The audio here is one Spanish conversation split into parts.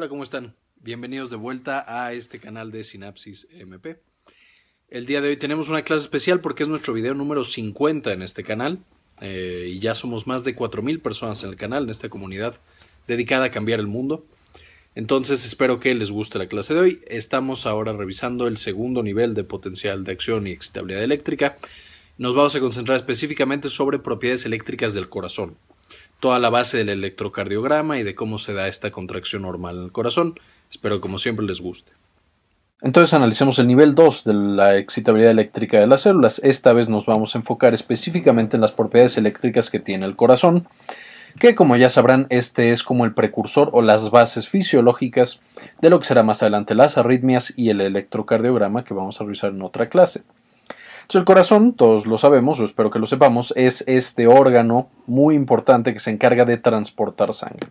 Hola, ¿cómo están? Bienvenidos de vuelta a este canal de Sinapsis MP. El día de hoy tenemos una clase especial porque es nuestro video número 50 en este canal eh, y ya somos más de 4.000 personas en el canal, en esta comunidad dedicada a cambiar el mundo. Entonces espero que les guste la clase de hoy. Estamos ahora revisando el segundo nivel de potencial de acción y excitabilidad eléctrica. Nos vamos a concentrar específicamente sobre propiedades eléctricas del corazón toda la base del electrocardiograma y de cómo se da esta contracción normal en el corazón. Espero como siempre les guste. Entonces analicemos el nivel 2 de la excitabilidad eléctrica de las células. Esta vez nos vamos a enfocar específicamente en las propiedades eléctricas que tiene el corazón, que como ya sabrán este es como el precursor o las bases fisiológicas de lo que será más adelante las arritmias y el electrocardiograma que vamos a revisar en otra clase el corazón, todos lo sabemos, o espero que lo sepamos, es este órgano muy importante que se encarga de transportar sangre.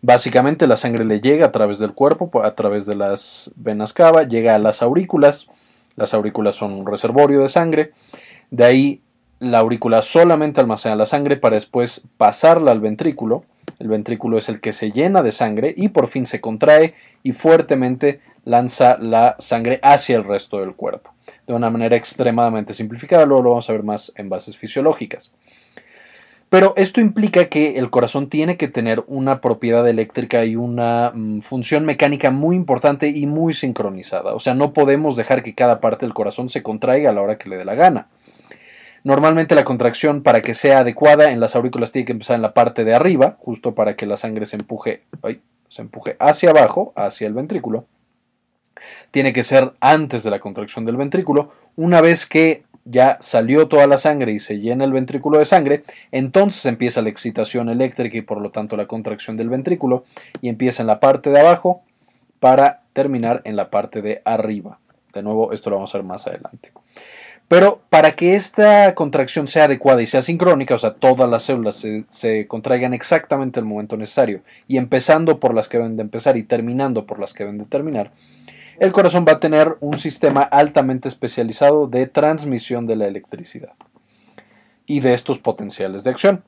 Básicamente la sangre le llega a través del cuerpo, a través de las venas cava, llega a las aurículas. Las aurículas son un reservorio de sangre. De ahí la aurícula solamente almacena la sangre para después pasarla al ventrículo. El ventrículo es el que se llena de sangre y por fin se contrae y fuertemente lanza la sangre hacia el resto del cuerpo de una manera extremadamente simplificada, luego lo vamos a ver más en bases fisiológicas. Pero esto implica que el corazón tiene que tener una propiedad eléctrica y una mm, función mecánica muy importante y muy sincronizada. O sea, no podemos dejar que cada parte del corazón se contraiga a la hora que le dé la gana. Normalmente la contracción para que sea adecuada en las aurículas tiene que empezar en la parte de arriba, justo para que la sangre se empuje, se empuje hacia abajo, hacia el ventrículo tiene que ser antes de la contracción del ventrículo. Una vez que ya salió toda la sangre y se llena el ventrículo de sangre, entonces empieza la excitación eléctrica y por lo tanto la contracción del ventrículo y empieza en la parte de abajo para terminar en la parte de arriba. De nuevo, esto lo vamos a ver más adelante. Pero para que esta contracción sea adecuada y sea sincrónica, o sea, todas las células se, contraigan exactamente el momento necesario, y empezando por las que deben de empezar y terminando por las que deben de terminar, el corazón va a tener un sistema altamente especializado de transmisión de la electricidad y de estos potenciales de acción.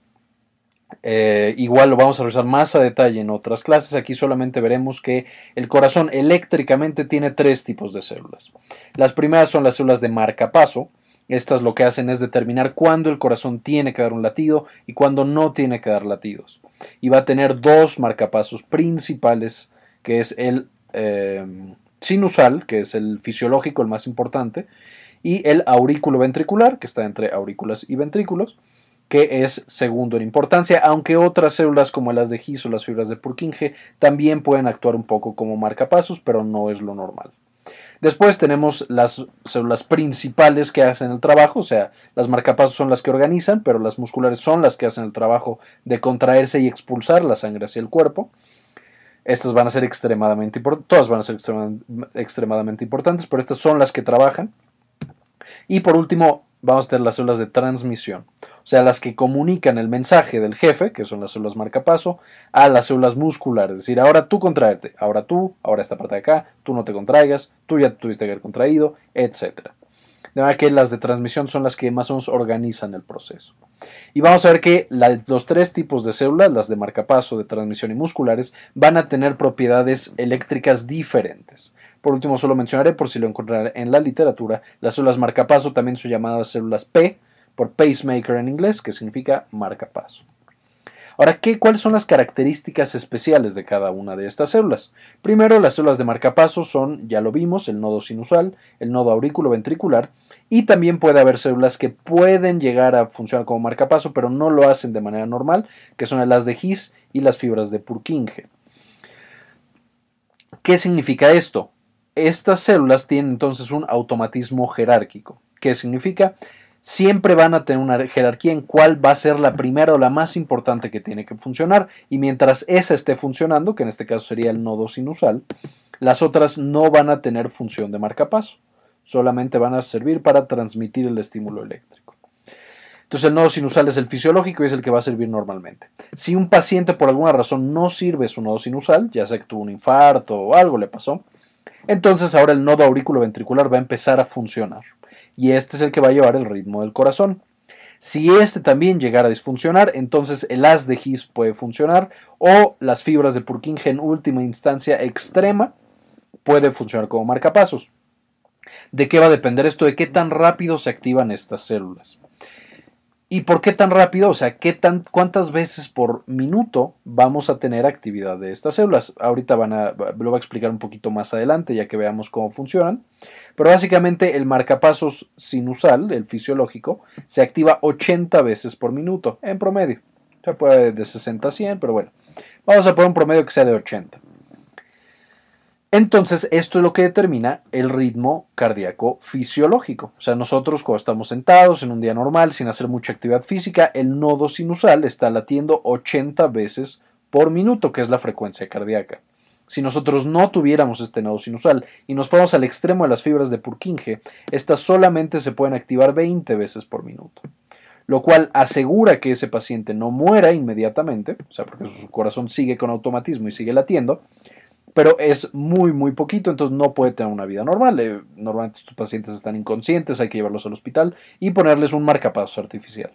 Eh, igual lo vamos a revisar más a detalle en otras clases. Aquí solamente veremos que el corazón eléctricamente tiene tres tipos de células. Las primeras son las células de marcapaso. Estas lo que hacen es determinar cuándo el corazón tiene que dar un latido y cuándo no tiene que dar latidos. Y va a tener dos marcapasos principales, que es el eh, sinusal, que es el fisiológico, el más importante, y el aurículo ventricular, que está entre aurículas y ventrículos, que es segundo en importancia, aunque otras células como las de His o las fibras de Purkinje también pueden actuar un poco como marcapasos, pero no es lo normal. Después tenemos las células principales que hacen el trabajo, o sea, las marcapasos son las que organizan, pero las musculares son las que hacen el trabajo de contraerse y expulsar la sangre hacia el cuerpo. Estas van a ser extremadamente importantes, todas van a ser extremadamente importantes, pero estas son las que trabajan. Y por último, vamos a tener las células de transmisión, o sea, las que comunican el mensaje del jefe, que son las células marcapaso, a las células musculares. Es decir, ahora tú contraerte, ahora tú, ahora esta parte de acá, tú no te contraigas, tú ya tuviste que haber contraído, etc. De manera que las de transmisión son las que más o menos organizan el proceso. Y vamos a ver que los tres tipos de células, las de marcapaso, de transmisión y musculares, van a tener propiedades eléctricas diferentes. Por último, solo mencionaré, por si lo encontraré en la literatura, las células marcapaso también son llamadas células P, por pacemaker en inglés, que significa marcapaso. Ahora, ¿qué, ¿cuáles son las características especiales de cada una de estas células? Primero, las células de marcapaso son, ya lo vimos, el nodo sinusal, el nodo aurículo ventricular, y también puede haber células que pueden llegar a funcionar como marcapaso, pero no lo hacen de manera normal, que son las de His y las fibras de Purkinje. ¿Qué significa esto? Estas células tienen entonces un automatismo jerárquico. ¿Qué significa? Siempre van a tener una jerarquía en cuál va a ser la primera o la más importante que tiene que funcionar y mientras esa esté funcionando, que en este caso sería el nodo sinusal, las otras no van a tener función de marcapaso, solamente van a servir para transmitir el estímulo eléctrico. Entonces el nodo sinusal es el fisiológico y es el que va a servir normalmente. Si un paciente por alguna razón no sirve su nodo sinusal, ya sea que tuvo un infarto o algo le pasó, entonces ahora el nodo aurículo ventricular va a empezar a funcionar y este es el que va a llevar el ritmo del corazón. Si este también llegara a disfuncionar, entonces el haz de His puede funcionar o las fibras de Purkinje en última instancia extrema puede funcionar como marcapasos. ¿De qué va a depender esto? De qué tan rápido se activan estas células. ¿Y por qué tan rápido? O sea, ¿qué tan, ¿cuántas veces por minuto vamos a tener actividad de estas células? Ahorita van a, lo voy a explicar un poquito más adelante, ya que veamos cómo funcionan. Pero básicamente el marcapasos sinusal, el fisiológico, se activa 80 veces por minuto, en promedio. Se puede de 60 a 100, pero bueno. Vamos a poner un promedio que sea de 80. Entonces, esto es lo que determina el ritmo cardíaco fisiológico. O sea, nosotros cuando estamos sentados en un día normal, sin hacer mucha actividad física, el nodo sinusal está latiendo 80 veces por minuto, que es la frecuencia cardíaca. Si nosotros no tuviéramos este nodo sinusal y nos fuéramos al extremo de las fibras de Purkinje, estas solamente se pueden activar 20 veces por minuto lo cual asegura que ese paciente no muera inmediatamente, o sea, porque su corazón sigue con automatismo y sigue latiendo, pero es muy, muy poquito, entonces no puede tener una vida normal. Eh, normalmente estos pacientes están inconscientes, hay que llevarlos al hospital y ponerles un marcapasos artificial.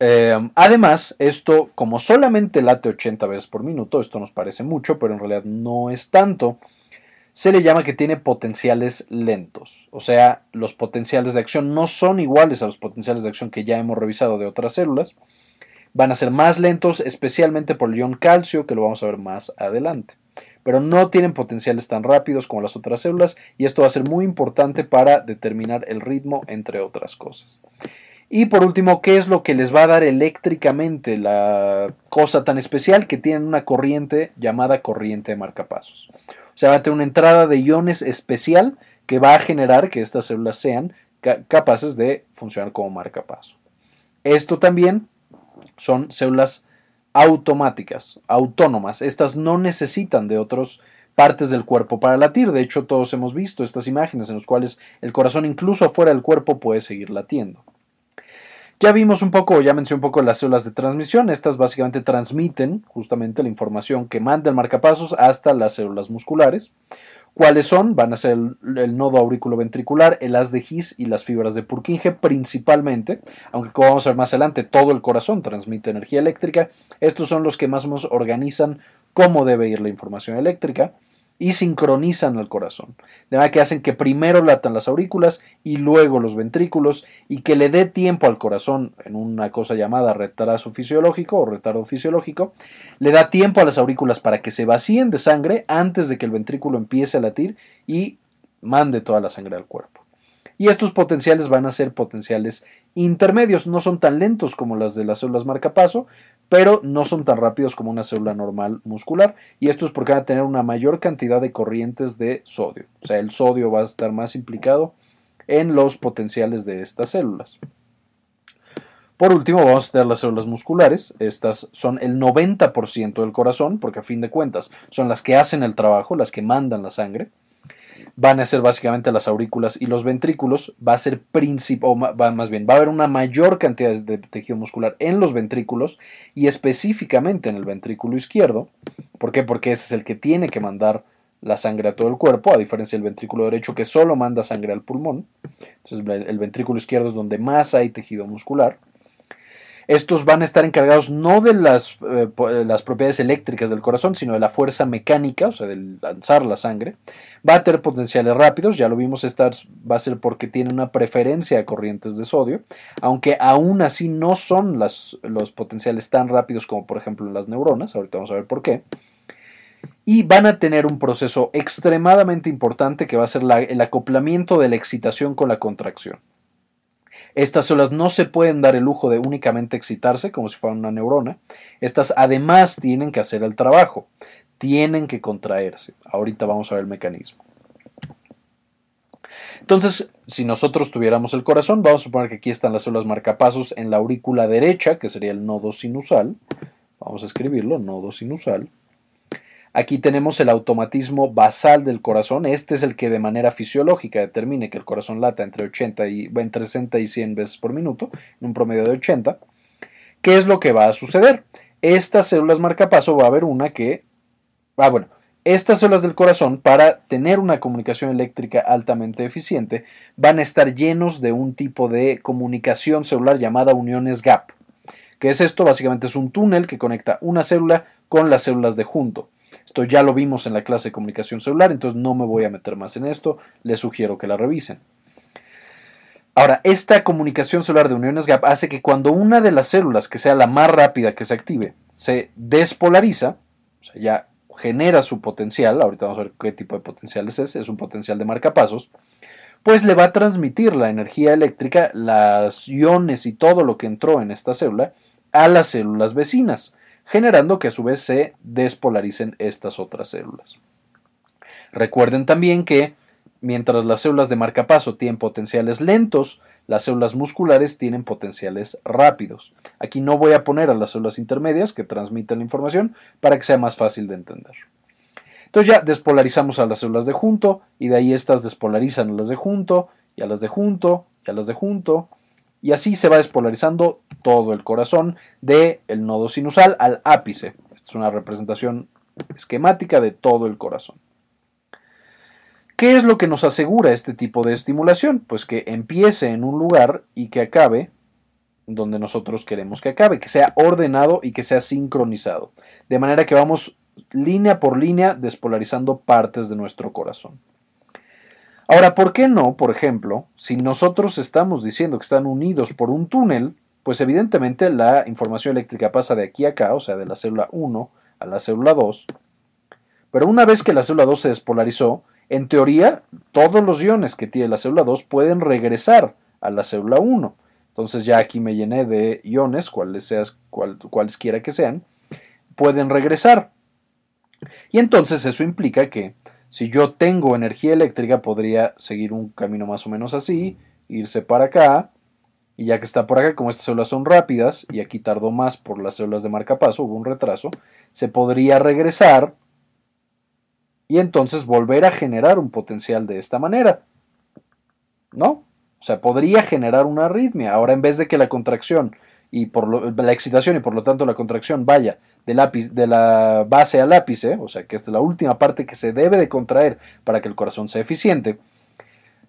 Eh, además, esto, como solamente late 80 veces por minuto, esto nos parece mucho, pero en realidad no es tanto, se le llama que tiene potenciales lentos. O sea, los potenciales de acción no son iguales a los potenciales de acción que ya hemos revisado de otras células van a ser más lentos, especialmente por el ion calcio, que lo vamos a ver más adelante. Pero no tienen potenciales tan rápidos como las otras células y esto va a ser muy importante para determinar el ritmo, entre otras cosas. Y por último, ¿qué es lo que les va a dar eléctricamente la cosa tan especial que tienen una corriente llamada corriente de marcapasos? O sea, va a tener una entrada de iones especial que va a generar que estas células sean capaces de funcionar como marcapaso. Esto también son células automáticas, autónomas. Estas no necesitan de otras partes del cuerpo para latir. De hecho, todos hemos visto estas imágenes en las cuales el corazón incluso afuera del cuerpo puede seguir latiendo. Ya vimos un poco, ya mencioné un poco las células de transmisión. Estas básicamente transmiten justamente la información que manda el marcapasos hasta las células musculares. ¿Cuáles son? Van a ser el, nodo aurículo ventricular, el haz de His y las fibras de Purkinje principalmente, aunque como vamos a ver más adelante, todo el corazón transmite energía eléctrica. Estos son los que más o menos organizan cómo debe ir la información eléctrica y sincronizan al corazón. De manera que hacen que primero latan las aurículas y luego los ventrículos y que le dé tiempo al corazón en una cosa llamada retraso fisiológico o retardo fisiológico, le da tiempo a las aurículas para que se vacíen de sangre antes de que el ventrículo empiece a latir y mande toda la sangre al cuerpo y estos potenciales van a ser potenciales intermedios, no son tan lentos como las de las células marcapaso, pero no son tan rápidos como una célula normal muscular y esto es porque van a tener una mayor cantidad de corrientes de sodio, o sea, el sodio va a estar más implicado en los potenciales de estas células. Por último, vamos a tener las células musculares. Estas son el 90% del corazón, porque a fin de cuentas son las que hacen el trabajo, las que mandan la sangre van a ser básicamente las aurículas y los ventrículos, va a ser principal, o más bien, va a haber una mayor cantidad de tejido muscular en los ventrículos y específicamente en el ventrículo izquierdo. ¿Por qué? Porque ese es el que tiene que mandar la sangre a todo el cuerpo, a diferencia del ventrículo derecho que solo manda sangre al pulmón. Entonces el ventrículo izquierdo es donde más hay tejido muscular. Estos van a estar encargados no de las, eh, eh, las, propiedades eléctricas del corazón, sino de la fuerza mecánica, o sea, del lanzar la sangre. Va a tener potenciales rápidos, ya lo vimos, esta va a ser porque tiene una preferencia a corrientes de sodio, aunque aún así no son los potenciales tan rápidos como por ejemplo en las neuronas, ahorita vamos a ver por qué. Y van a tener un proceso extremadamente importante que va a ser el acoplamiento de la excitación con la contracción. Estas células no se pueden dar el lujo de únicamente excitarse como si fuera una neurona. Estas además tienen que hacer el trabajo, tienen que contraerse. Ahorita vamos a ver el mecanismo. Entonces, si nosotros tuviéramos el corazón, vamos a suponer que aquí están las células marcapasos en la aurícula derecha, que sería el nodo sinusal. Vamos a escribirlo, nodo sinusal. Aquí tenemos el automatismo basal del corazón. Este es el que de manera fisiológica determine que el corazón lata entre, 80 y, entre 60 y 100 veces por minuto, en un promedio de 80. ¿Qué es lo que va a suceder? Estas células marcapaso va a haber una que... Ah, bueno, Estas células del corazón, para tener una comunicación eléctrica altamente eficiente, van a estar llenos de un tipo de comunicación celular llamada uniones gap. ¿Qué es esto? Básicamente es un túnel que conecta una célula con las células de junto. Esto ya lo vimos en la clase de comunicación celular, entonces no me voy a meter más en esto, les sugiero que la revisen. Ahora, esta comunicación celular de uniones gap hace que cuando una de las células, que sea la más rápida que se active, se despolariza, o sea, ya genera su potencial, ahorita vamos a ver qué tipo de potenciales es, es un potencial de marcapasos, pues le va a transmitir la energía eléctrica, las iones y todo lo que entró en esta célula a las células vecinas, generando que a su vez se despolaricen estas otras células. Recuerden también que Mientras las células de marcapaso tienen potenciales lentos, las células musculares tienen potenciales rápidos. Aquí no voy a poner a las células intermedias que transmiten la información para que sea más fácil de entender. Entonces ya despolarizamos a las células de junto y de ahí estas despolarizan a las de junto y a las de junto y a las de junto y así se va despolarizando todo el corazón del el nodo sinusal al ápice. Esta es una representación esquemática de todo el corazón. ¿Qué es lo que nos asegura este tipo de estimulación? Pues que empiece en un lugar y que acabe donde nosotros queremos que acabe, que sea ordenado y que sea sincronizado, de manera que vamos línea por línea despolarizando partes de nuestro corazón. Ahora, ¿por qué no, por ejemplo, si nosotros estamos diciendo que están unidos por un túnel, pues evidentemente la información eléctrica pasa de aquí a acá, o sea, de la célula 1 a la célula 2, pero una vez que la célula 2 se despolarizó, en teoría, todos los iones que tiene la célula 2 pueden regresar a la célula 1. Entonces ya aquí me llené de iones, cuales seas, cualesquiera que sean, pueden regresar. Y entonces eso implica que si yo tengo energía eléctrica podría seguir un camino más o menos así, irse para acá, y ya que está por acá, como estas células son rápidas, y aquí tardó más por las células de marcapaso, hubo un retraso, se podría regresar y entonces volver a generar un potencial de esta manera. ¿No? O sea, podría generar una arritmia. Ahora, en vez de que la contracción y por la excitación y por lo tanto la contracción vaya de la base al ápice, o sea que esta es la última parte que se debe de contraer para que el corazón sea eficiente,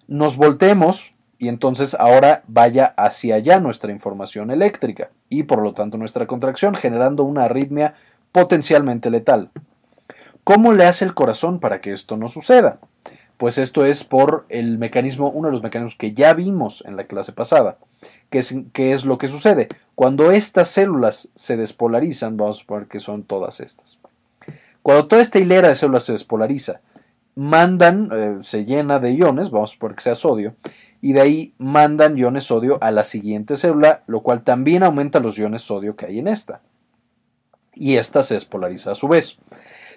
nos voltemos y entonces ahora vaya hacia allá nuestra información eléctrica y por lo tanto nuestra contracción generando una arritmia potencialmente letal. ¿Cómo le hace el corazón para que esto no suceda? Pues esto es por el mecanismo, uno de los mecanismos que ya vimos en la clase pasada. ¿Qué es, es lo que sucede? Cuando estas células se despolarizan, vamos a suponer que son todas estas. Cuando toda esta hilera de células se despolariza, mandan, eh, se llena de iones, vamos a suponer que sea sodio, y de ahí mandan iones sodio a la siguiente célula, lo cual también aumenta los iones sodio que hay en esta. Y esta se despolariza a su vez.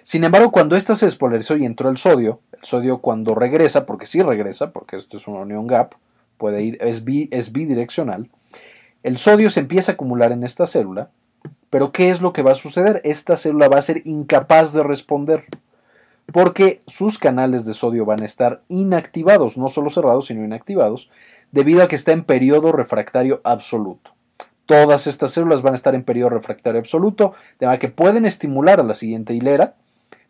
Sin embargo, cuando ésta se despolarizó y entró el sodio, el sodio cuando regresa, porque sí regresa, porque esto es una unión gap, puede ir, es, es bidireccional, el sodio se empieza a acumular en esta célula, pero ¿qué es lo que va a suceder? Esta célula va a ser incapaz de responder, porque sus canales de sodio van a estar inactivados, no solo cerrados, sino inactivados, debido a que está en periodo refractario absoluto. Todas estas células van a estar en periodo refractario absoluto, de manera que pueden estimular a la siguiente hilera,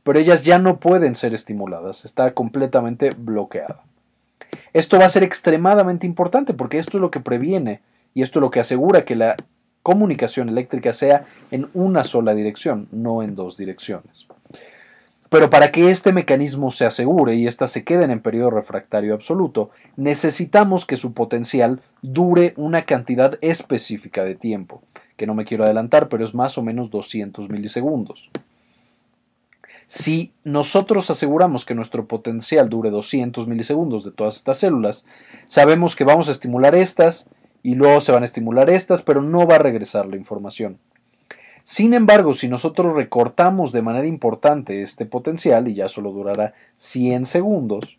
pero ellas ya no pueden ser estimuladas, está completamente bloqueada. Esto va a ser extremadamente importante porque esto es lo que previene y esto es lo que asegura que la comunicación eléctrica sea en una sola dirección, no en dos direcciones. Pero para que este mecanismo se asegure y éstas se queden en periodo refractario absoluto, necesitamos que su potencial dure una cantidad específica de tiempo, que no me quiero adelantar, pero es más o menos 200 milisegundos. Si nosotros aseguramos que nuestro potencial dure 200 milisegundos de todas estas células, sabemos que vamos a estimular estas y luego se van a estimular estas, pero no va a regresar la información. Sin embargo, si nosotros recortamos de manera importante este potencial y ya solo durará 100 segundos,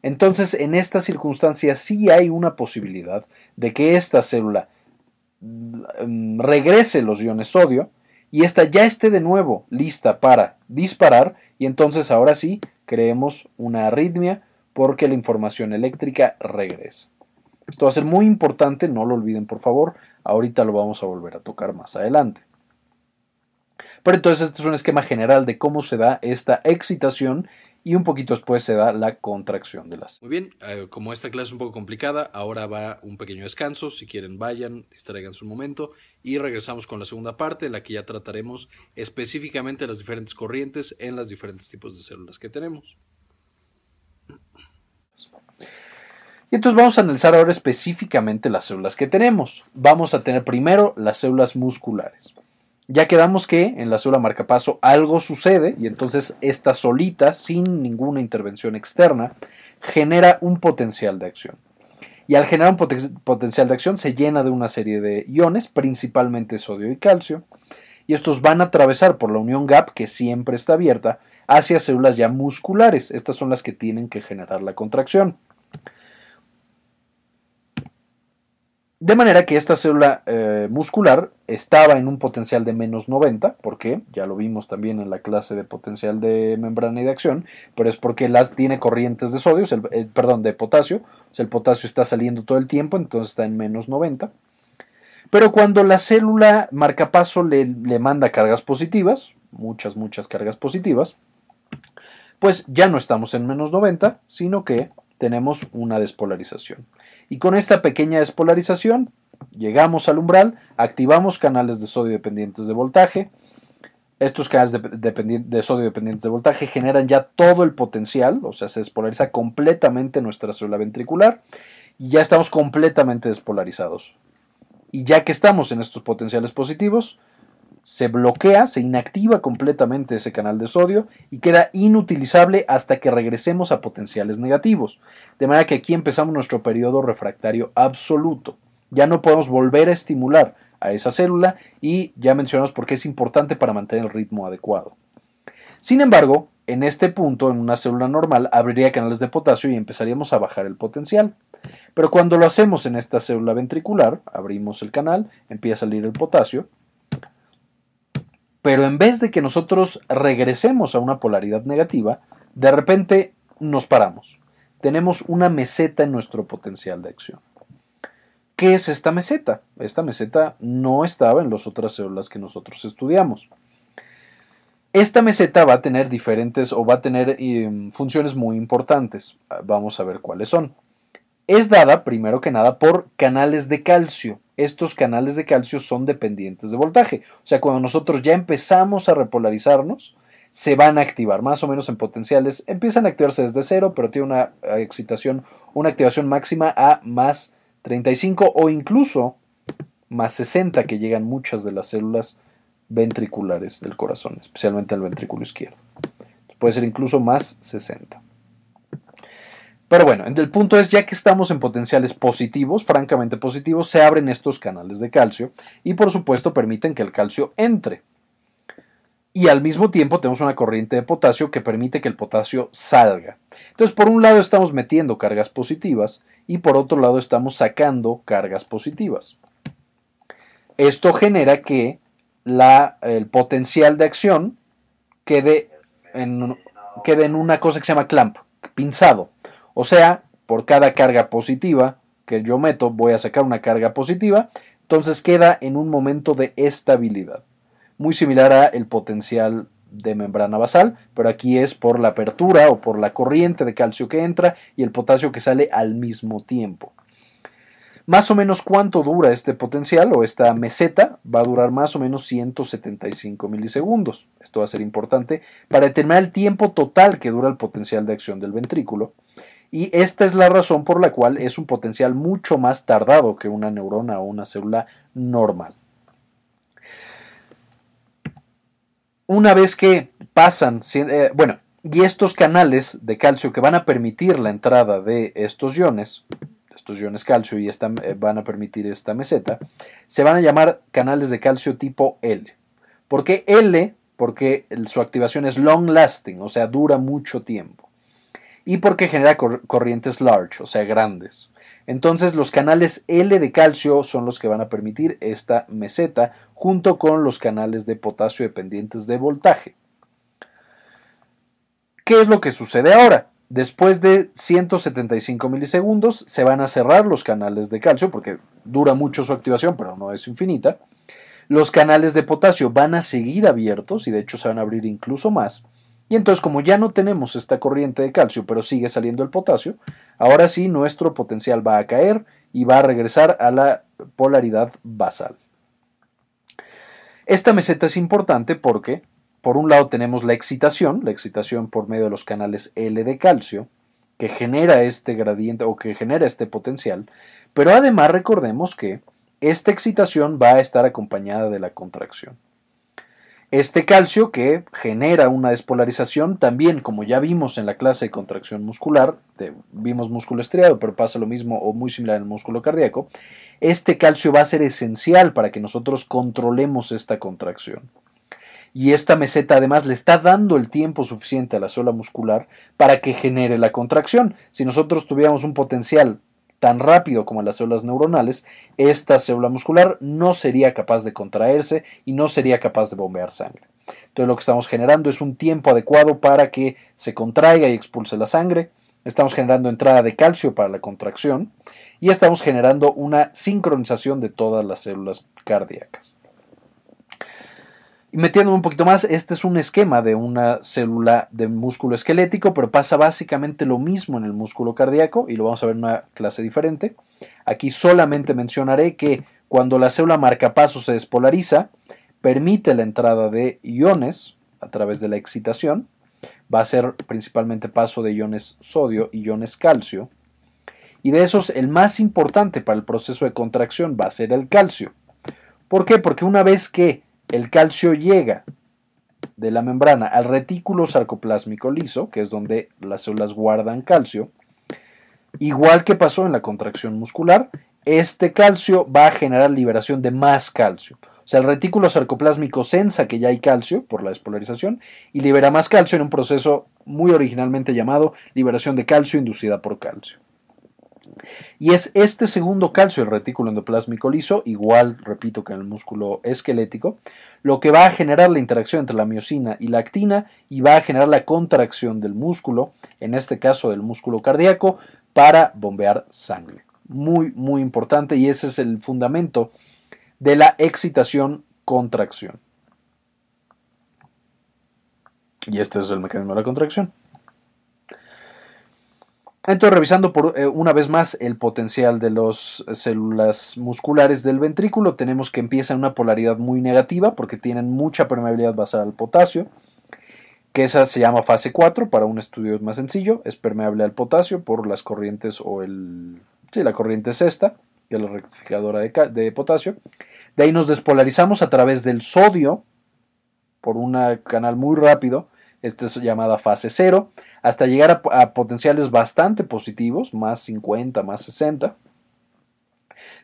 entonces en esta circunstancia sí hay una posibilidad de que esta célula mm, regrese los iones sodio y esta ya esté de nuevo lista para disparar y entonces ahora sí creemos una arritmia porque la información eléctrica regresa. Esto va a ser muy importante, no lo olviden por favor, ahorita lo vamos a volver a tocar más adelante. Pero entonces este es un esquema general de cómo se da esta excitación y un poquito después se da la contracción de las. Muy bien, eh, como esta clase es un poco complicada, ahora va un pequeño descanso. Si quieren, vayan, distraigan su momento y regresamos con la segunda parte en la que ya trataremos específicamente las diferentes corrientes en los diferentes tipos de células que tenemos. Y entonces vamos a analizar ahora específicamente las células que tenemos. Vamos a tener primero las células musculares. Ya quedamos que en la célula marcapaso algo sucede y entonces esta solita, sin ninguna intervención externa, genera un potencial de acción. Y al generar un potencial de acción se llena de una serie de iones, principalmente sodio y calcio, y estos van a atravesar por la unión GAP, que siempre está abierta, hacia células ya musculares. Estas son las que tienen que generar la contracción. De manera que esta célula eh, muscular estaba en un potencial de menos 90, porque ya lo vimos también en la clase de potencial de membrana y de acción, pero es porque las tiene corrientes de sodio, el, perdón, de potasio, el potasio está saliendo todo el tiempo, entonces está en menos 90. Pero cuando la célula marcapaso le, le manda cargas positivas, muchas, muchas cargas positivas, pues ya no estamos en menos 90, sino que tenemos una despolarización. Y con esta pequeña despolarización llegamos al umbral, activamos canales de sodio dependientes de voltaje. Estos canales de, sodio dependientes de voltaje generan ya todo el potencial, o sea, se despolariza completamente nuestra célula ventricular y ya estamos completamente despolarizados. Y ya que estamos en estos potenciales positivos, se bloquea, se inactiva completamente ese canal de sodio y queda inutilizable hasta que regresemos a potenciales negativos. De manera que aquí empezamos nuestro periodo refractario absoluto. Ya no podemos volver a estimular a esa célula y ya mencionamos por qué es importante para mantener el ritmo adecuado. Sin embargo, en este punto, en una célula normal, abriría canales de potasio y empezaríamos a bajar el potencial. Pero cuando lo hacemos en esta célula ventricular, abrimos el canal, empieza a salir el potasio, pero en vez de que nosotros regresemos a una polaridad negativa, de repente nos paramos. Tenemos una meseta en nuestro potencial de acción. ¿Qué es esta meseta? Esta meseta no estaba en las otras células que nosotros estudiamos. Esta meseta va a tener diferentes o va a tener em, funciones muy importantes. Vamos a ver cuáles son. Es dada, primero que nada, por canales de calcio estos canales de calcio son dependientes de voltaje. O sea, cuando nosotros ya empezamos a repolarizarnos, se van a activar, más o menos en potenciales. Empiezan a activarse desde cero, pero tiene una eh, excitación, una activación máxima a más 35 o incluso más 60 que llegan muchas de las células ventriculares del corazón, especialmente el ventrículo izquierdo. Puede ser incluso más 60. Pero bueno, el punto es, ya que estamos en potenciales positivos, francamente positivos, se abren estos canales de calcio y por supuesto permiten que el calcio entre. Y al mismo tiempo tenemos una corriente de potasio que permite que el potasio salga. Entonces, por un lado estamos metiendo cargas positivas y por otro lado estamos sacando cargas positivas. Esto genera que el potencial de acción quede en una cosa que se llama clamp, pinzado. O sea, por cada carga positiva que yo meto, voy a sacar una carga positiva, entonces queda en un momento de estabilidad. Muy similar a el potencial de membrana basal, pero aquí es por la apertura o por la corriente de calcio que entra y el potasio que sale al mismo tiempo. Más o menos cuánto dura este potencial o esta meseta va a durar más o menos 175 milisegundos. Esto va a ser importante para determinar el tiempo total que dura el potencial de acción del ventrículo y esta es la razón por la cual es un potencial mucho más tardado que una neurona o una célula normal. Una vez que pasan, eh, bueno, y estos canales de calcio que van a permitir la entrada de estos iones, estos iones calcio y esta, eh, van a permitir esta meseta, se van a llamar canales de calcio tipo L. ¿Por qué L? Porque su activación es long lasting, o sea, dura mucho tiempo y porque genera corrientes large, o sea, grandes. Entonces los canales L de calcio son los que van a permitir esta meseta junto con los canales de potasio dependientes de voltaje. ¿Qué es lo que sucede ahora? Después de 175 milisegundos se van a cerrar los canales de calcio porque dura mucho su activación pero no es infinita. Los canales de potasio van a seguir abiertos y de hecho se van a abrir incluso más. Y entonces como ya no tenemos esta corriente de calcio, pero sigue saliendo el potasio, ahora sí nuestro potencial va a caer y va a regresar a la polaridad basal. Esta meseta es importante porque, por un lado, tenemos la excitación, la excitación por medio de los canales L de calcio, que genera este gradiente o que genera este potencial, pero además recordemos que esta excitación va a estar acompañada de la contracción. Este calcio que genera una despolarización, también como ya vimos en la clase de contracción muscular, vimos músculo estriado, pero pasa lo mismo o muy similar en el músculo cardíaco, este calcio va a ser esencial para que nosotros controlemos esta contracción. Y esta meseta además le está dando el tiempo suficiente a la célula muscular para que genere la contracción. Si nosotros tuviéramos un potencial tan rápido como las células neuronales, esta célula muscular no sería capaz de contraerse y no sería capaz de bombear sangre. Entonces lo que estamos generando es un tiempo adecuado para que se contraiga y expulse la sangre. Estamos generando entrada de calcio para la contracción y estamos generando una sincronización de todas las células cardíacas. Y metiéndome un poquito más, este es un esquema de una célula de músculo esquelético, pero pasa básicamente lo mismo en el músculo cardíaco y lo vamos a ver en una clase diferente. Aquí solamente mencionaré que cuando la célula marcapaso se despolariza, permite la entrada de iones a través de la excitación. Va a ser principalmente paso de iones sodio y iones calcio. Y de esos, el más importante para el proceso de contracción va a ser el calcio. ¿Por qué? Porque una vez que el calcio llega de la membrana al retículo sarcoplásmico liso, que es donde las células guardan calcio, igual que pasó en la contracción muscular, este calcio va a generar liberación de más calcio. O sea, el retículo sarcoplásmico sensa que ya hay calcio por la despolarización y libera más calcio en un proceso muy originalmente llamado liberación de calcio inducida por calcio. Y es este segundo calcio, el retículo endoplásmico liso, igual, repito, que en el músculo esquelético, lo que va a generar la interacción entre la miocina y la actina y va a generar la contracción del músculo, en este caso del músculo cardíaco, para bombear sangre. Muy, muy importante y ese es el fundamento de la excitación-contracción. Y este es el mecanismo de la contracción. Entonces, revisando por eh, una vez más el potencial de las células musculares del ventrículo, tenemos que empieza en una polaridad muy negativa porque tienen mucha permeabilidad basal al potasio, que esa se llama fase 4 para un estudio más sencillo, es permeable al potasio por las corrientes o el... Sí, la corriente sexta, que es la rectificadora de potasio. De ahí nos despolarizamos a través del sodio por un canal muy rápido esta es llamada fase 0, hasta llegar a, potenciales bastante positivos, más 50, más 60.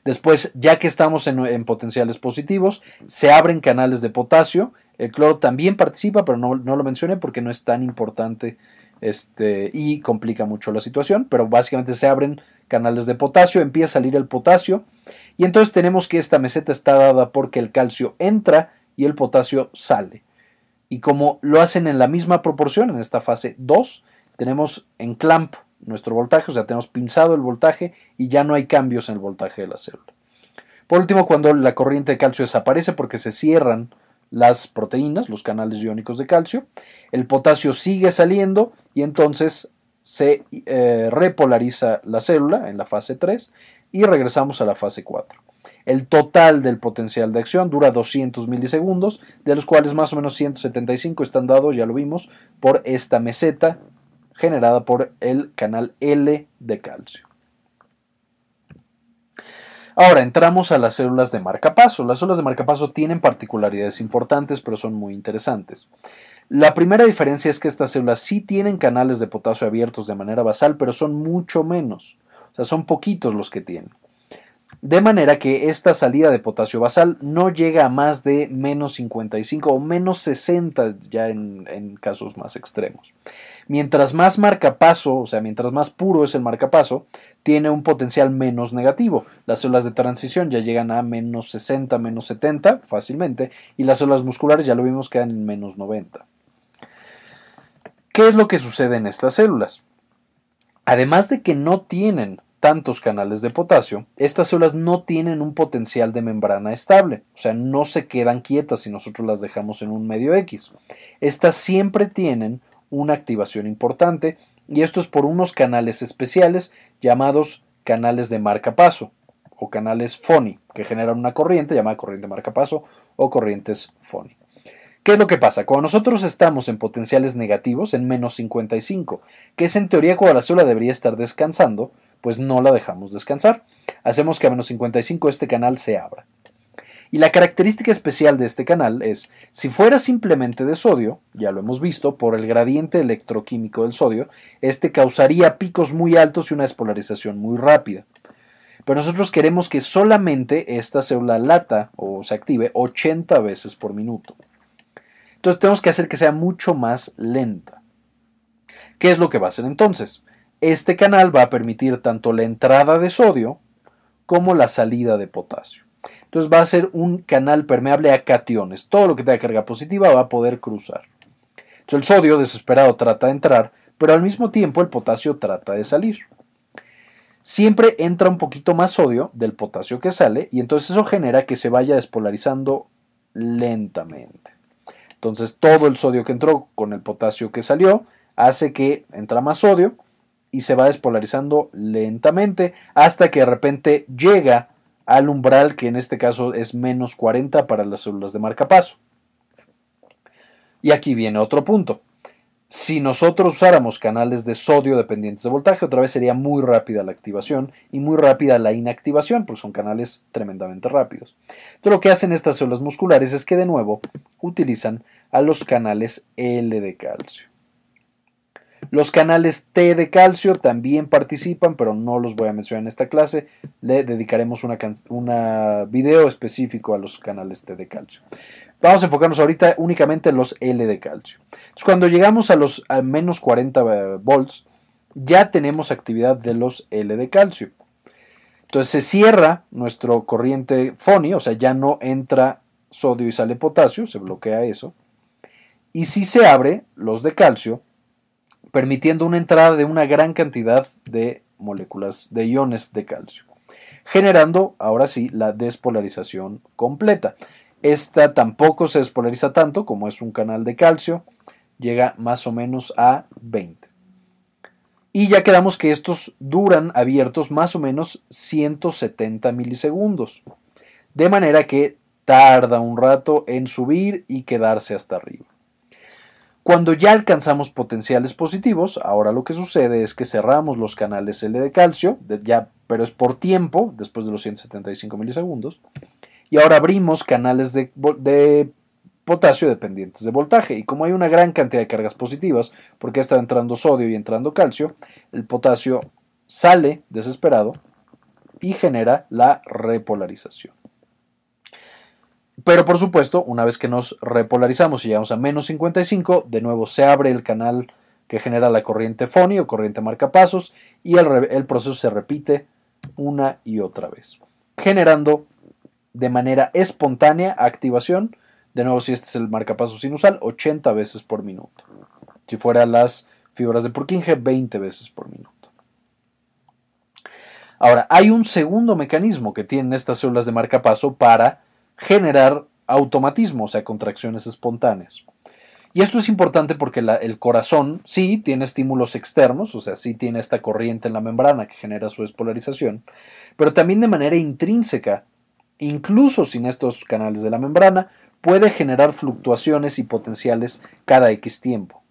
Después, ya que estamos en, potenciales positivos, se abren canales de potasio. El cloro también participa, pero no, lo mencioné porque no es tan importante este, y complica mucho la situación. Pero básicamente se abren canales de potasio, empieza a salir el potasio. Y entonces tenemos que esta meseta está dada porque el calcio entra y el potasio sale y como lo hacen en la misma proporción en esta fase 2, tenemos en clamp nuestro voltaje, o sea, tenemos pinzado el voltaje y ya no hay cambios en el voltaje de la célula. Por último, cuando la corriente de calcio desaparece porque se cierran las proteínas, los canales iónicos de calcio, el potasio sigue saliendo y entonces se eh, repolariza la célula en la fase 3 y regresamos a la fase 4. El total del potencial de acción dura 200 milisegundos, de los cuales más o menos 175 están dados, ya lo vimos, por esta meseta generada por el canal L de calcio. Ahora entramos a las células de marcapaso. Las células de marcapaso tienen particularidades importantes, pero son muy interesantes. La primera diferencia es que estas células sí tienen canales de potasio abiertos de manera basal, pero son mucho menos. O sea, son poquitos los que tienen de manera que esta salida de potasio basal no llega a más de menos 55 o menos 60 ya en, casos más extremos. Mientras más marcapaso, o sea, mientras más puro es el marcapaso, tiene un potencial menos negativo. Las células de transición ya llegan a menos 60, menos 70 fácilmente y las células musculares ya lo vimos quedan en menos 90. ¿Qué es lo que sucede en estas células? Además de que no tienen tantos canales de potasio, estas células no tienen un potencial de membrana estable, o sea, no se quedan quietas si nosotros las dejamos en un medio X. Estas siempre tienen una activación importante y esto es por unos canales especiales llamados canales de marcapaso o canales FONI, que generan una corriente llamada corriente marcapaso o corrientes FONI. ¿Qué es lo que pasa? Cuando nosotros estamos en potenciales negativos, en menos 55, que es en teoría cuando la célula debería estar descansando, pues no la dejamos descansar. Hacemos que a menos 55 este canal se abra. Y la característica especial de este canal es, si fuera simplemente de sodio, ya lo hemos visto, por el gradiente electroquímico del sodio, este causaría picos muy altos y una despolarización muy rápida. Pero nosotros queremos que solamente esta célula lata o se active 80 veces por minuto. Entonces tenemos que hacer que sea mucho más lenta. ¿Qué es lo que va a hacer entonces? Este canal va a permitir tanto la entrada de sodio como la salida de potasio. Entonces va a ser un canal permeable a cationes. Todo lo que tenga carga positiva va a poder cruzar. Entonces el sodio desesperado trata de entrar, pero al mismo tiempo el potasio trata de salir. Siempre entra un poquito más sodio del potasio que sale y entonces eso genera que se vaya despolarizando lentamente. Entonces todo el sodio que entró con el potasio que salió hace que entra más sodio y se va despolarizando lentamente hasta que de repente llega al umbral que en este caso es menos 40 para las células de marcapaso. Y aquí viene otro punto. Si nosotros usáramos canales de sodio dependientes de voltaje, otra vez sería muy rápida la activación y muy rápida la inactivación, porque son canales tremendamente rápidos. Lo que hacen estas células musculares es que de nuevo utilizan a los canales L de calcio. Los canales T de calcio también participan, pero no los voy a mencionar en esta clase. Le dedicaremos un video específico a los canales T de calcio. Vamos a enfocarnos ahorita únicamente en los L de calcio. cuando llegamos a los menos 40 eh, volts, ya tenemos actividad de los L de calcio. Entonces se cierra nuestro corriente FONI, o sea, ya no entra sodio y sale potasio, se bloquea eso. Y si se abre los de calcio, permitiendo una entrada de una gran cantidad de moléculas de iones de calcio, generando ahora sí la despolarización completa. Esta tampoco se despolariza tanto como es un canal de calcio, llega más o menos a 20. Y ya quedamos que estos duran abiertos más o menos 170 milisegundos, de manera que tarda un rato en subir y quedarse hasta arriba. Cuando ya alcanzamos potenciales positivos, ahora lo que sucede es que cerramos los canales L de calcio, ya, pero es por tiempo, después de los 175 milisegundos, y ahora abrimos canales de, de potasio dependientes de voltaje. Y como hay una gran cantidad de cargas positivas, porque está entrando sodio y entrando calcio, el potasio sale desesperado y genera la repolarización. Pero por supuesto, una vez que nos repolarizamos y llegamos a menos 55, de nuevo se abre el canal que genera la corriente FONI o corriente marcapasos y el, el proceso se repite una y otra vez, generando de manera espontánea activación, de nuevo si este es el marcapasos sinusal, 80 veces por minuto. Si fuera las fibras de Purkinje, 20 veces por minuto. Ahora, hay un segundo mecanismo que tienen estas células de marcapaso para generar automatismo, o sea, contracciones espontáneas. Y esto es importante porque el corazón sí tiene estímulos externos, o sea, sí tiene esta corriente en la membrana que genera su despolarización, pero también de manera intrínseca, incluso sin estos canales de la membrana, puede generar fluctuaciones y potenciales cada X tiempo.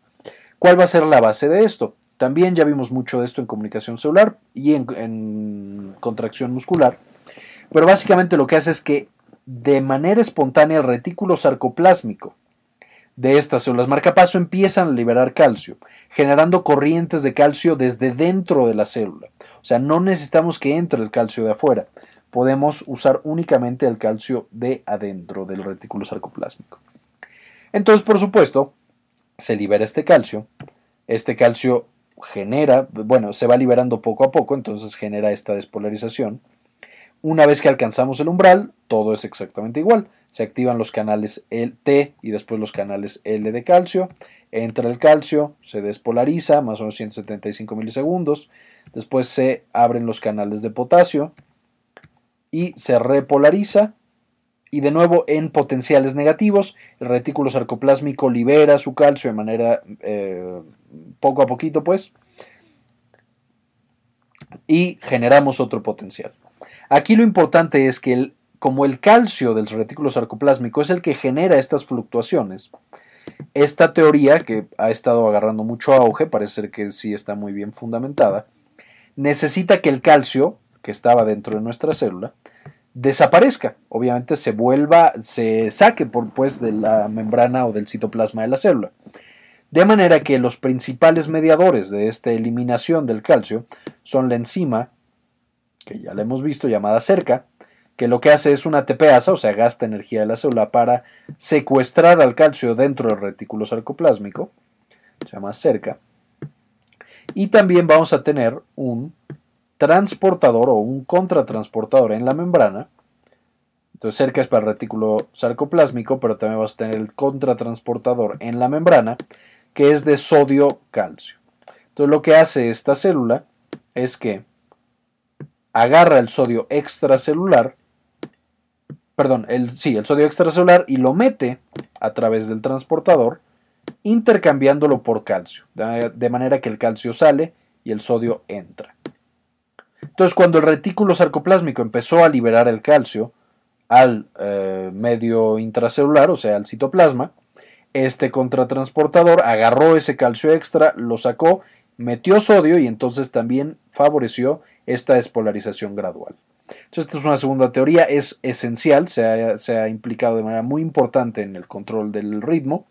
¿Cuál va a ser la base de esto? También ya vimos mucho de esto en comunicación celular y en, en contracción muscular, pero básicamente lo que hace es que de manera espontánea el retículo sarcoplásmico de estas células marcapaso empiezan a liberar calcio, generando corrientes de calcio desde dentro de la célula. O sea, no necesitamos que entre el calcio de afuera, podemos usar únicamente el calcio de adentro del retículo sarcoplásmico. Entonces, por supuesto, se libera este calcio, este calcio genera, bueno, se va liberando poco a poco, entonces genera esta despolarización una vez que alcanzamos el umbral, todo es exactamente igual. se activan los canales T y después los canales L de calcio. Entra el calcio, se despolariza, más o menos 175 milisegundos. Después se abren los canales de potasio y se repolariza. Y de nuevo en potenciales negativos, el retículo sarcoplásmico libera su calcio de manera eh, poco a poquito, pues. Y generamos otro potencial. Aquí lo importante es que como el calcio del retículo sarcoplásmico es el que genera estas fluctuaciones, esta teoría, que ha estado agarrando mucho auge, parece ser que sí está muy bien fundamentada, necesita que el calcio, que estaba dentro de nuestra célula, desaparezca, obviamente se vuelva, se saque por, pues, de la membrana o del citoplasma de la célula. De manera que los principales mediadores de esta eliminación del calcio son la enzima, que ya la hemos visto, llamada cerca, que lo que hace es una tepeasa, o sea, gasta energía de la célula para secuestrar al calcio dentro del retículo sarcoplásmico, se llama cerca. Y también vamos a tener un transportador o un contratransportador en la membrana. Entonces, cerca es para el retículo sarcoplásmico, pero también vamos a tener el contratransportador en la membrana, que es de sodio-calcio. Entonces, lo que hace esta célula es que agarra el sodio extracelular perdón, sí, el sodio extracelular y lo mete a través del transportador, intercambiándolo por calcio, de manera que el calcio sale y el sodio entra. Entonces, cuando el retículo sarcoplásmico empezó a liberar el calcio al eh, medio intracelular, o sea, al citoplasma, este contratransportador agarró ese calcio extra, lo sacó, metió sodio y entonces también favoreció esta despolarización gradual. Esta es una segunda teoría, es esencial, se ha, implicado de manera muy importante en el control del ritmo.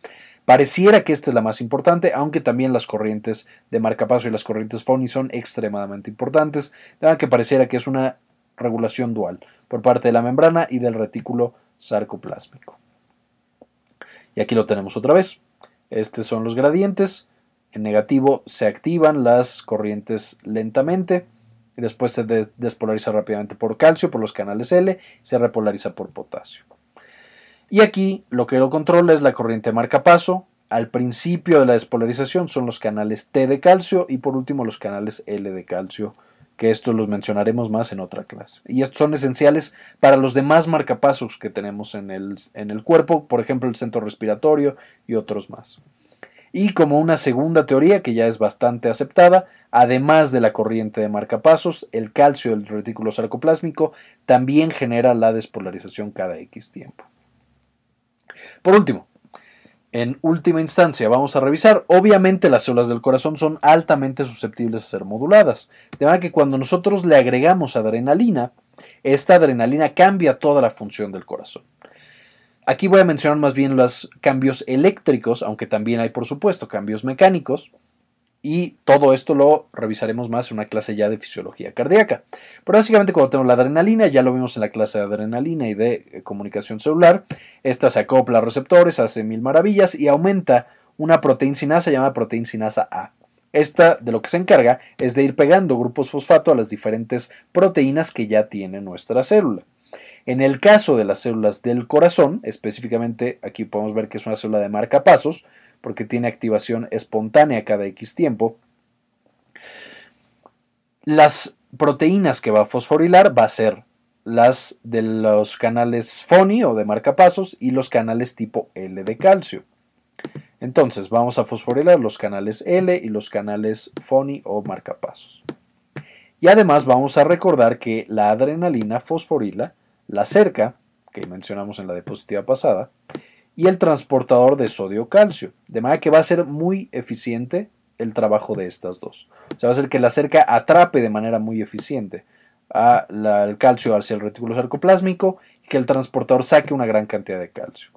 Pareciera que esta es la más importante, aunque también las corrientes de marcapaso y las corrientes Foni son extremadamente importantes, de que pareciera que es una regulación dual por parte de la membrana y del retículo sarcoplásmico. Y aquí lo tenemos otra vez. Estos son los gradientes. En negativo se activan las corrientes lentamente y después se despolariza rápidamente por calcio, por los canales L, se repolariza por potasio. Y aquí lo que lo controla es la corriente marcapaso. Al principio de la despolarización son los canales T de calcio y por último los canales L de calcio, que estos los mencionaremos más en otra clase. Y estos son esenciales para los demás marcapasos que tenemos en el, en el cuerpo, por ejemplo el centro respiratorio y otros más. Y como una segunda teoría que ya es bastante aceptada, además de la corriente de marcapasos, el calcio del retículo sarcoplásmico también genera la despolarización cada X tiempo. Por último, en última instancia vamos a revisar, obviamente las células del corazón son altamente susceptibles a ser moduladas, de manera que cuando nosotros le agregamos adrenalina, esta adrenalina cambia toda la función del corazón. Aquí voy a mencionar más bien los cambios eléctricos, aunque también hay por supuesto cambios mecánicos. Y todo esto lo revisaremos más en una clase ya de fisiología cardíaca. Pero básicamente cuando tenemos la adrenalina, ya lo vimos en la clase de adrenalina y de eh, comunicación celular, esta se acopla a receptores, hace mil maravillas y aumenta una proteína sinasa llamada proteína sinasa A. Esta de lo que se encarga es de ir pegando grupos fosfato a las diferentes proteínas que ya tiene nuestra célula. En el caso de las células del corazón, específicamente aquí podemos ver que es una célula de marcapasos, porque tiene activación espontánea cada X tiempo, las proteínas que va a fosforilar va a ser las de los canales FONI o de marcapasos y los canales tipo L de calcio. Entonces vamos a fosforilar los canales L y los canales FONI o marcapasos. Y además vamos a recordar que la adrenalina fosforila la cerca, que mencionamos en la diapositiva pasada, y el transportador de sodio-calcio, de manera que va a ser muy eficiente el trabajo de estas dos. O sea, va a ser que la cerca atrape de manera muy eficiente al calcio hacia el retículo sarcoplásmico y que el transportador saque una gran cantidad de calcio.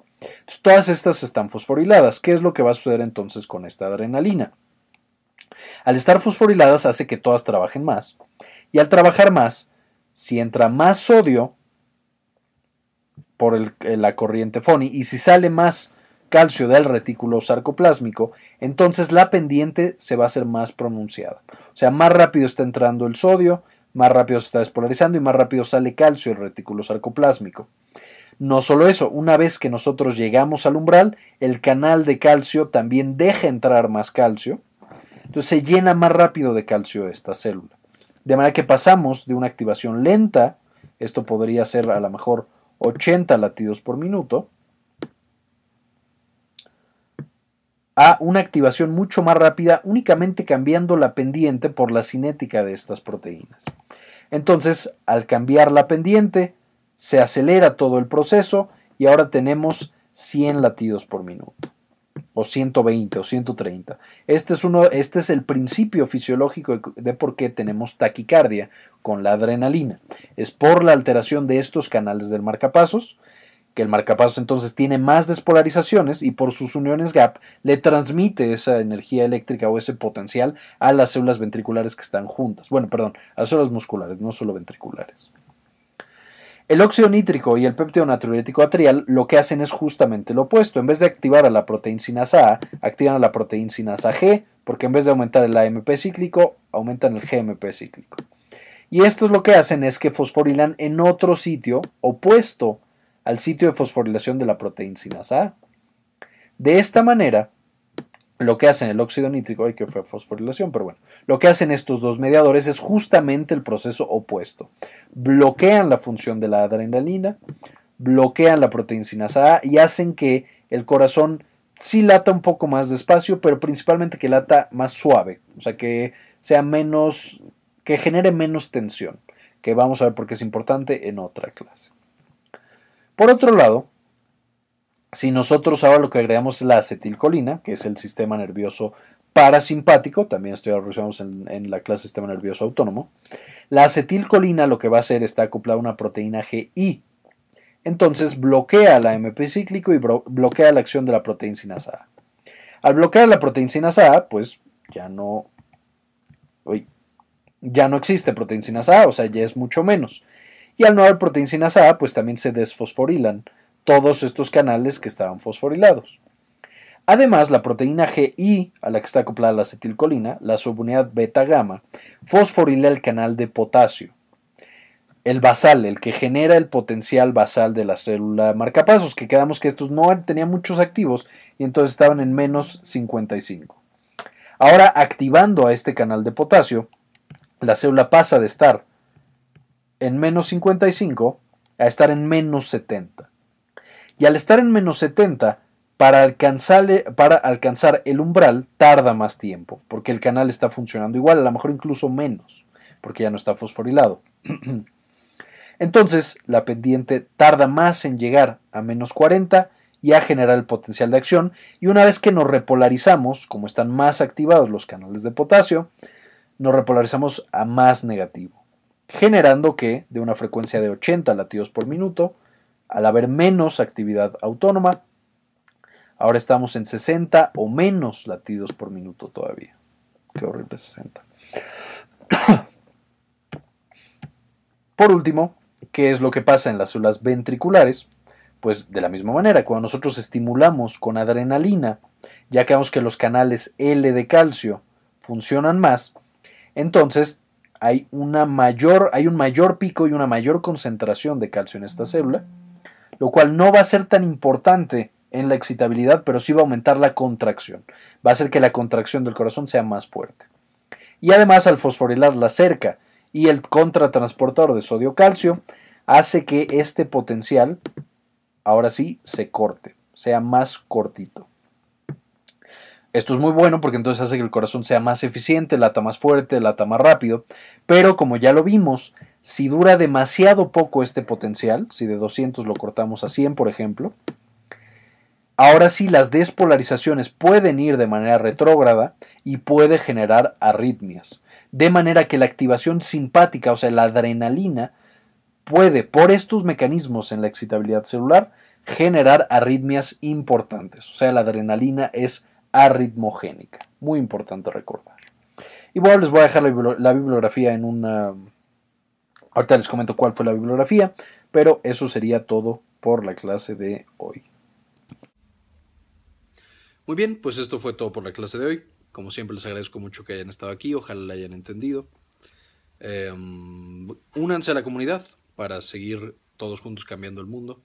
todas estas están fosforiladas. ¿Qué es lo que va a suceder entonces con esta adrenalina? Al estar fosforiladas hace que todas trabajen más. Y al trabajar más, si entra más sodio, por eh, la corriente FONI y si sale más calcio del retículo sarcoplásmico, entonces la pendiente se va a hacer más pronunciada. O sea, más rápido está entrando el sodio, más rápido se está despolarizando y más rápido sale calcio del retículo sarcoplásmico. No solo eso, una vez que nosotros llegamos al umbral, el canal de calcio también deja entrar más calcio, entonces se llena más rápido de calcio esta célula. De manera que pasamos de una activación lenta, esto podría ser a lo mejor 80 latidos por minuto, a una activación mucho más rápida únicamente cambiando la pendiente por la cinética de estas proteínas. Entonces, al cambiar la pendiente, se acelera todo el proceso y ahora tenemos 100 latidos por minuto o 120 o 130. Este es, uno, este es el principio fisiológico de por qué tenemos taquicardia con la adrenalina. Es por la alteración de estos canales del marcapasos que el marcapasos entonces tiene más despolarizaciones y por sus uniones gap le transmite esa energía eléctrica o ese potencial a las células ventriculares que están juntas. Bueno, perdón, a las células musculares, no solo ventriculares. El óxido nítrico y el péptido natriurético atrial lo que hacen es justamente lo opuesto. En vez de activar a la proteína sinasa A, activan a la proteína sinasa G, porque en vez de aumentar el AMP cíclico, aumentan el GMP cíclico. Y esto es lo que hacen es que fosforilan en otro sitio opuesto al sitio de fosforilación de la proteína sinasa A. De esta manera, lo que hacen el óxido nítrico, y que fue fosforilación, pero bueno, lo que hacen estos dos mediadores es justamente el proceso opuesto. Bloquean la función de la adrenalina, bloquean la proteína sinasa A y hacen que el corazón sí lata un poco más despacio, pero principalmente que lata más suave, o sea, que sea menos, que genere menos tensión, que vamos a ver por qué es importante en otra clase. Por otro lado, si nosotros ahora lo que agregamos es la acetilcolina, que es el sistema nervioso parasimpático, también estoy en, en la clase sistema nervioso autónomo, la acetilcolina lo que va a hacer está acoplada a una proteína GI. Entonces bloquea la MP cíclico y bloquea la acción de la proteína sinasa A. Al bloquear la proteína sinasa A, pues ya no, ya no existe proteína sinasa A, o sea, ya es mucho menos. Y al no haber proteína sinasa A, pues también se desfosforilan todos estos canales que estaban fosforilados. Además, la proteína GI, a la que está acoplada la acetilcolina, la subunidad beta-gamma, fosforila el canal de potasio. El basal, el que genera el potencial basal de la célula marcapasos, que quedamos que estos no tenían muchos activos y entonces estaban en menos 55. Ahora, activando a este canal de potasio, la célula pasa de estar en menos 55 a estar en menos 70. Y al estar en menos 70, para alcanzar, el umbral tarda más tiempo, porque el canal está funcionando igual, a lo mejor incluso menos, porque ya no está fosforilado. Entonces, la pendiente tarda más en llegar a menos 40 y a generar el potencial de acción, y una vez que nos repolarizamos, como están más activados los canales de potasio, nos repolarizamos a más negativo generando que, de una frecuencia de 80 latidos por minuto, al haber menos actividad autónoma, ahora estamos en 60 o menos latidos por minuto todavía. Qué horrible 60. Por último, ¿qué es lo que pasa en las células ventriculares? Pues de la misma manera, cuando nosotros estimulamos con adrenalina, ya que vemos que los canales L de calcio funcionan más, entonces hay, una mayor, hay un mayor pico y una mayor concentración de calcio en esta célula, lo cual no va a ser tan importante en la excitabilidad, pero sí va a aumentar la contracción. Va a hacer que la contracción del corazón sea más fuerte. Y además al fosforilar la cerca y el contratransportador de sodio-calcio, hace que este potencial, ahora sí, se corte, sea más cortito. Esto es muy bueno porque entonces hace que el corazón sea más eficiente, lata más fuerte, lata más rápido, pero como ya lo vimos, si dura demasiado poco este potencial, si de 200 lo cortamos a 100 por ejemplo, ahora sí las despolarizaciones pueden ir de manera retrógrada y puede generar arritmias, de manera que la activación simpática, o sea, la adrenalina, puede, por estos mecanismos en la excitabilidad celular, generar arritmias importantes. O sea, la adrenalina es arritmogénica. Muy importante recordar. Bueno, les voy a dejar la, bibliografía en una... Ahorita les comento cuál fue la bibliografía, pero eso sería todo por la clase de hoy. Muy bien, pues esto fue todo por la clase de hoy. Como siempre les agradezco mucho que hayan estado aquí, ojalá la hayan entendido. Em, únanse a la comunidad para seguir todos juntos cambiando el mundo.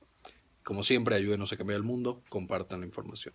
Como siempre, ayúdenos a cambiar el mundo, compartan la información.